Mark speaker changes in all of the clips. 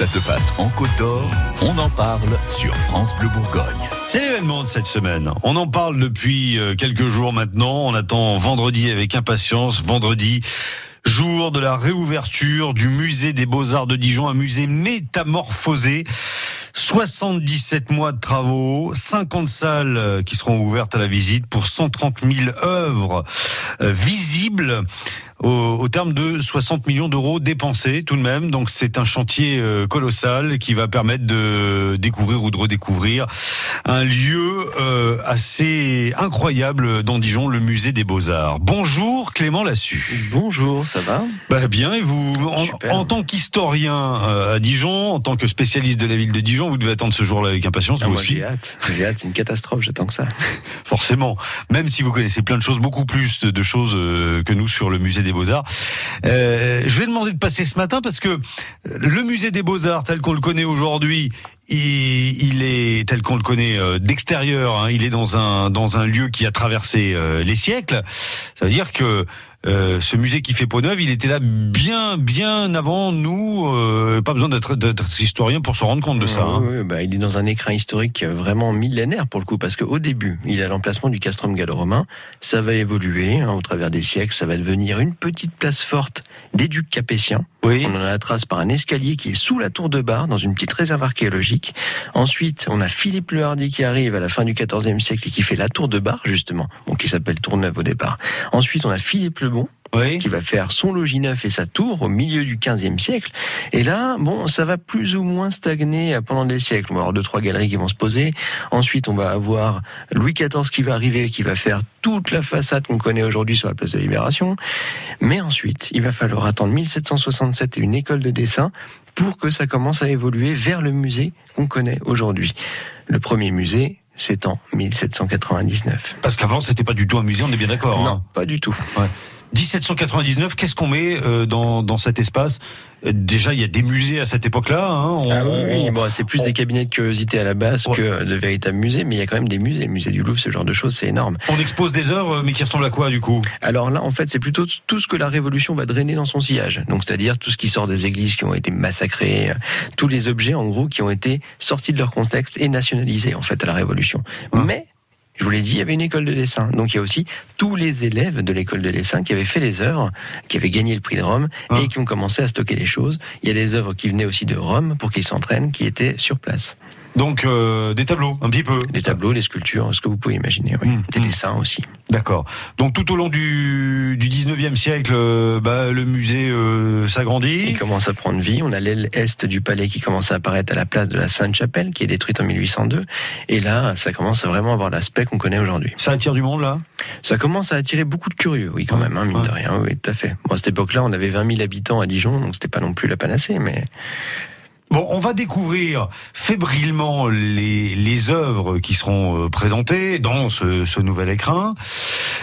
Speaker 1: Ça se passe en Côte d'Or, on en parle sur France Bleu Bourgogne.
Speaker 2: C'est l'événement de cette semaine. On en parle depuis euh, quelques jours maintenant. On attend vendredi avec impatience. Vendredi, jour de la réouverture du musée des beaux-arts de Dijon, un musée métamorphosé. 77 mois de travaux, 50 salles euh, qui seront ouvertes à la visite pour 130 000 œuvres euh, visibles au, au, terme de 60 millions d'euros dépensés tout de même. Donc c'est un chantier euh, colossal qui va permettre de découvrir ou de redécouvrir un lieu euh, assez incroyable dans Dijon, le musée des Beaux-Arts. Bonjour Clément Lassu.
Speaker 3: Bonjour, ça va?
Speaker 2: Bah, Bien, et vous? En, en, tant qu'historien euh, à Dijon, en tant que spécialiste de la ville de Dijon, vous devez attendre ce jour-là avec impatience,
Speaker 3: ah,
Speaker 2: vous
Speaker 3: moi,
Speaker 2: aussi
Speaker 3: J'ai hâte, j'ai hâte, c'est une catastrophe, j'attends que ça.
Speaker 2: Forcément, même si vous connaissez plein de choses, beaucoup plus de, de choses que nous sur le musée des Beaux-Arts. Euh, je vais demander de passer ce matin parce que le musée des Beaux-Arts tel qu'on le connaît aujourd'hui, il, il, est tel qu'on le connaît euh, d'extérieur, hein, il est dans un dans un lieu qui a traversé euh, les siècles. Ça veut dire que euh, ce musée qui fait peau neuve, il était là bien, bien avant nous. Euh, pas besoin d'être historien pour se rendre compte de ça. Hein.
Speaker 3: Oui, bah, il est dans un écrin historique vraiment millénaire pour le coup, parce qu'au début, il a l'emplacement du castrum gallo-romain. Ça va évoluer hein, au travers des siècles. Ça va devenir une petite place forte des ducs capétiens.
Speaker 2: Oui.
Speaker 3: On en a la trace par un escalier qui est sous la tour de Bar, dans une petite réserve archéologique. Ensuite, on a Philippe le Hardy qui arrive à la fin du XIVe siècle et qui fait la tour de Bar, justement, donc qui s'appelle Tour Neuve au départ. Ensuite, on a Philippe le Bon,
Speaker 2: oui.
Speaker 3: qui va faire son logis neuf et sa tour au milieu du XVe siècle. Et là, bon, ça va plus ou moins stagner pendant des siècles. On va avoir deux, trois galeries qui vont se poser. Ensuite, on va avoir Louis XIV qui va arriver, qui va faire toute la façade qu'on connaît aujourd'hui sur la place de la Libération. Mais ensuite, il va falloir attendre 1767 et une école de dessin pour que ça commence à évoluer vers le musée qu'on connaît aujourd'hui. Le premier musée, c'est en 1799.
Speaker 2: Parce qu'avant, c'était pas du tout un musée, on est bien d'accord.
Speaker 3: Non,
Speaker 2: hein
Speaker 3: pas du tout.
Speaker 2: Ouais. 1799, qu'est-ce qu'on met euh, dans, dans cet espace? Déjà, il y a des musées à cette époque-là. Hein,
Speaker 3: on, ah oui, oui. Bon, c'est plus on, des cabinets de curiosité à la base ouais. que de véritables musées, mais il y a quand même des musées. Le musée du Louvre, ce genre de choses, c'est énorme.
Speaker 2: On expose des œuvres, mais qui ressemblent à quoi du coup?
Speaker 3: Alors là, en fait, c'est plutôt tout ce que la Révolution va drainer dans son sillage. Donc, c'est-à-dire tout ce qui sort des églises qui ont été massacrées, tous les objets, en gros, qui ont été sortis de leur contexte et nationalisés, en fait, à la Révolution. Mais vous l'ai dit, il y avait une école de dessin. Donc il y a aussi tous les élèves de l'école de dessin qui avaient fait les œuvres, qui avaient gagné le prix de Rome
Speaker 2: Ah.
Speaker 3: et qui ont commencé à stocker les choses. Il y a des œuvres qui venaient aussi de Rome pour qu'ils s'entraînent, qui étaient sur place.
Speaker 2: Donc euh, des tableaux, un petit peu.
Speaker 3: Des tableaux, des sculptures, ce que vous pouvez imaginer. Oui.
Speaker 2: Mmh,
Speaker 3: des
Speaker 2: mmh.
Speaker 3: dessins aussi.
Speaker 2: D'accord. Donc tout au long du, du 19e siècle, euh, bah, le musée euh, s'agrandit.
Speaker 3: Il commence à prendre vie. On a l'aile est du palais qui commence à apparaître à la place de la Sainte-Chapelle, qui est détruite en 1802. Et là, ça commence à vraiment avoir l'aspect qu'on connaît aujourd'hui.
Speaker 2: Ça attire du monde là?
Speaker 3: Ça commence à attirer beaucoup de curieux, oui, quand même, hein, mine
Speaker 2: Ouais.
Speaker 3: de rien. Oui, tout à fait. Bon, à cette époque-là, on avait 20 000 habitants à Dijon, donc c'était pas non plus la panacée, mais
Speaker 2: Bon, on va découvrir fébrilement les, les œuvres qui seront euh, présentées dans ce, ce nouvel écrin.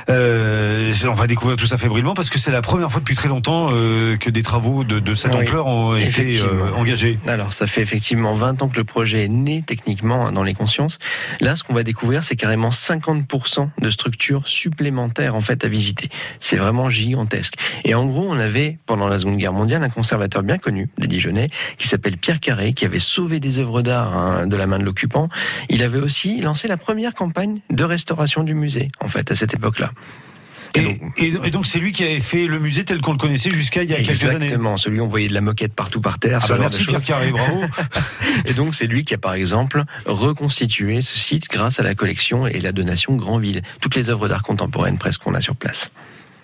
Speaker 2: Euh, on va découvrir tout ça fébrilement parce que c'est la première fois depuis très longtemps euh, que des travaux de, de cette
Speaker 3: Oui,
Speaker 2: ampleur ont été euh, engagés.
Speaker 3: Alors, ça fait effectivement 20 ans que le projet est né techniquement dans les consciences. Là, ce qu'on va découvrir, c'est carrément 50% de structures supplémentaires en fait à visiter. C'est vraiment gigantesque. Et en gros, on avait pendant la Seconde Guerre mondiale un conservateur bien connu des Dijonnais qui s'appelle Pierre Carré, qui avait sauvé des œuvres d'art hein, de la main de l'occupant. Il avait aussi lancé la première campagne de restauration du musée en fait à cette époque-là.
Speaker 2: Et, donc c'est lui qui avait fait le musée tel qu'on le connaissait jusqu'à il y a quelques années.
Speaker 3: Exactement, celui où on voyait de la moquette partout par terre.
Speaker 2: Ah bah merci. Pierre Carré, bravo.
Speaker 3: Et donc c'est lui qui a par exemple reconstitué ce site grâce à la collection et la donation Grandville. Toutes les œuvres d'art contemporaine presque qu'on a sur place.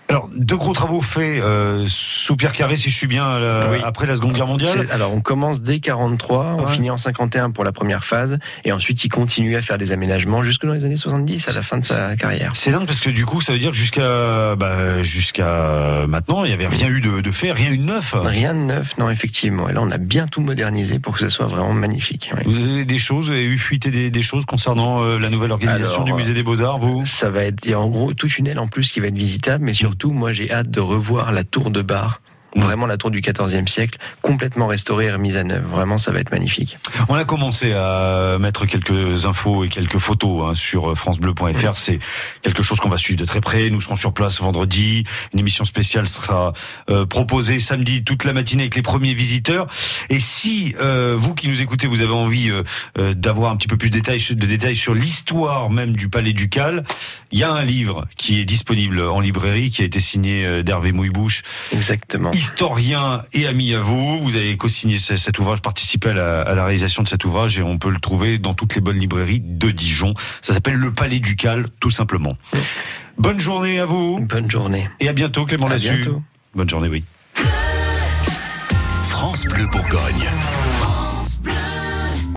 Speaker 2: Alors, deux gros travaux faits euh, sous Pierre Carré, si je suis bien, euh,
Speaker 3: Oui.
Speaker 2: après la Seconde Guerre mondiale.
Speaker 3: Alors on commence dès 43, on
Speaker 2: Ouais.
Speaker 3: finit en 51 pour la première phase, et ensuite il continue à faire des aménagements jusque dans les années 70 à la fin de sa carrière.
Speaker 2: C'est dingue parce que du coup, ça veut dire que jusqu'à bah, jusqu'à maintenant, il n'y avait rien eu de, de fait, rien eu de neuf.
Speaker 3: Rien de neuf, non effectivement. Et là on a bien tout modernisé pour que ce soit vraiment magnifique. oui.
Speaker 2: Vous avez des choses, vous avez eu fuité des, des choses concernant euh, la nouvelle organisation
Speaker 3: Alors,
Speaker 2: du musée des Beaux-Arts, vous?
Speaker 3: Ça va être, il y a en gros toute une aile en plus qui va être visitable, mais surtout, moi, j'ai hâte de revoir la tour de bar Vraiment la tour du 14e siècle, complètement restaurée et remise à neuf. Vraiment, ça va être magnifique.
Speaker 2: On a commencé à mettre quelques infos et quelques photos hein, sur francebleu.fr. C'est quelque chose qu'on va suivre de très près. Nous serons sur place vendredi. Une émission spéciale sera euh, proposée samedi toute la matinée avec les premiers visiteurs. Et si euh, vous qui nous écoutez, vous avez envie euh, d'avoir un petit peu plus de détails, de détails sur l'histoire même du Palais Ducal, il y a un livre qui est disponible en librairie, qui a été signé d'Hervé Mouillebouche.
Speaker 3: Exactement
Speaker 2: historien et ami à vous. Vous avez co-signé cet ouvrage, participé à la, à la, réalisation de cet ouvrage et on peut le trouver dans toutes les bonnes librairies de Dijon. Ça s'appelle Le Palais Ducal, tout simplement. Bonne journée à vous.
Speaker 3: Bonne journée.
Speaker 2: Et à bientôt, Clément
Speaker 3: à
Speaker 2: Lassu.
Speaker 3: Bientôt.
Speaker 2: Bonne journée, oui.
Speaker 1: France Bleu Bourgogne.